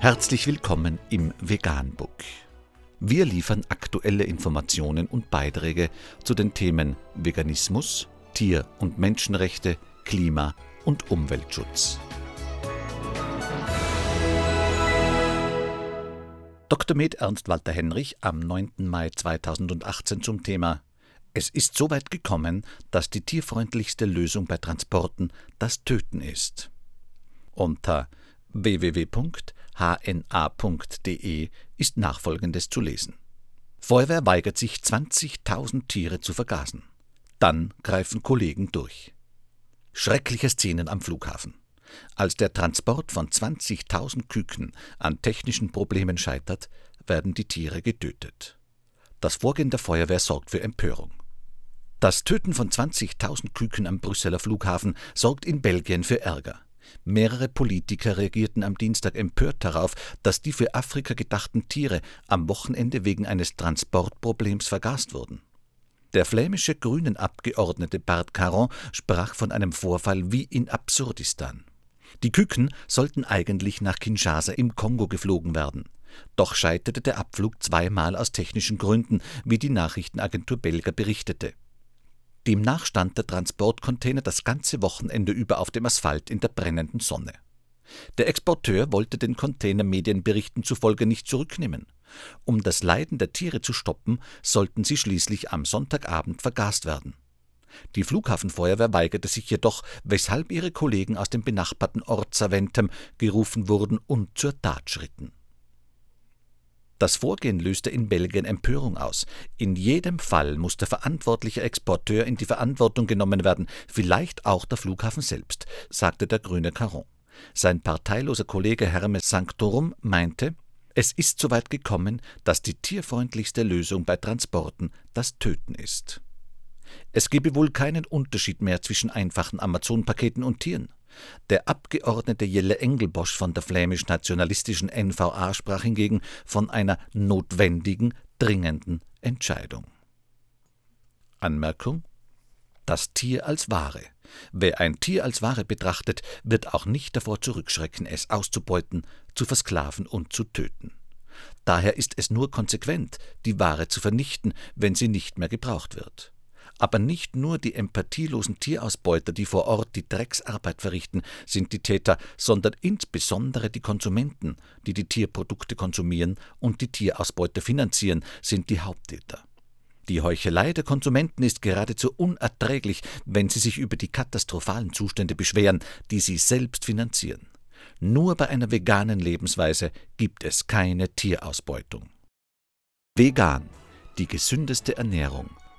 Herzlich willkommen im Veganbook. Wir liefern aktuelle Informationen und Beiträge zu den Themen Veganismus, Tier- und Menschenrechte, Klima- und Umweltschutz. Dr. Med Ernst Walter Henrich am 9. Mai 2018 zum Thema Es ist so weit gekommen, dass die tierfreundlichste Lösung bei Transporten das Töten ist. Unter www.hna.de ist nachfolgendes zu lesen. Feuerwehr weigert sich, 20.000 Tiere zu vergasen. Dann greifen Kollegen durch. Schreckliche Szenen am Flughafen. Als der Transport von 20.000 Küken an technischen Problemen scheitert, werden die Tiere getötet. Das Vorgehen der Feuerwehr sorgt für Empörung. Das Töten von 20.000 Küken am Brüsseler Flughafen sorgt in Belgien für Ärger. Mehrere Politiker reagierten am Dienstag empört darauf, dass die für Afrika gedachten Tiere am Wochenende wegen eines Transportproblems vergast wurden. Der flämische Grünen-Abgeordnete Bart Caron sprach von einem Vorfall wie in Absurdistan. Die Küken sollten eigentlich nach Kinshasa im Kongo geflogen werden. Doch scheiterte der Abflug zweimal aus technischen Gründen, wie die Nachrichtenagentur Belga berichtete. Demnach stand der Transportcontainer das ganze Wochenende über auf dem Asphalt in der brennenden Sonne. Der Exporteur wollte den Container Medienberichten zufolge nicht zurücknehmen. Um das Leiden der Tiere zu stoppen, sollten sie schließlich am Sonntagabend vergast werden. Die Flughafenfeuerwehr weigerte sich jedoch, weshalb ihre Kollegen aus dem benachbarten Ort Saventem gerufen wurden und zur Tat schritten. Das Vorgehen löste in Belgien Empörung aus. In jedem Fall muss der verantwortliche Exporteur in die Verantwortung genommen werden, vielleicht auch der Flughafen selbst, sagte der grüne Caron. Sein parteiloser Kollege Hermes Sanctorum meinte, es ist so weit gekommen, dass die tierfreundlichste Lösung bei Transporten das Töten ist. Es gebe wohl keinen Unterschied mehr zwischen einfachen Amazon-Paketen und Tieren. Der Abgeordnete Jelle Engelbosch von der flämisch-nationalistischen NVA sprach hingegen von einer notwendigen, dringenden Entscheidung. Anmerkung Das Tier als Ware. Wer ein Tier als Ware betrachtet, wird auch nicht davor zurückschrecken, es auszubeuten, zu versklaven und zu töten. Daher ist es nur konsequent, die Ware zu vernichten, wenn sie nicht mehr gebraucht wird. Aber nicht nur die empathielosen Tierausbeuter, die vor Ort die Drecksarbeit verrichten, sind die Täter, sondern insbesondere die Konsumenten, die die Tierprodukte konsumieren und die Tierausbeute finanzieren, sind die Haupttäter. Die Heuchelei der Konsumenten ist geradezu unerträglich, wenn sie sich über die katastrophalen Zustände beschweren, die sie selbst finanzieren. Nur bei einer veganen Lebensweise gibt es keine Tierausbeutung. Vegan, die gesündeste Ernährung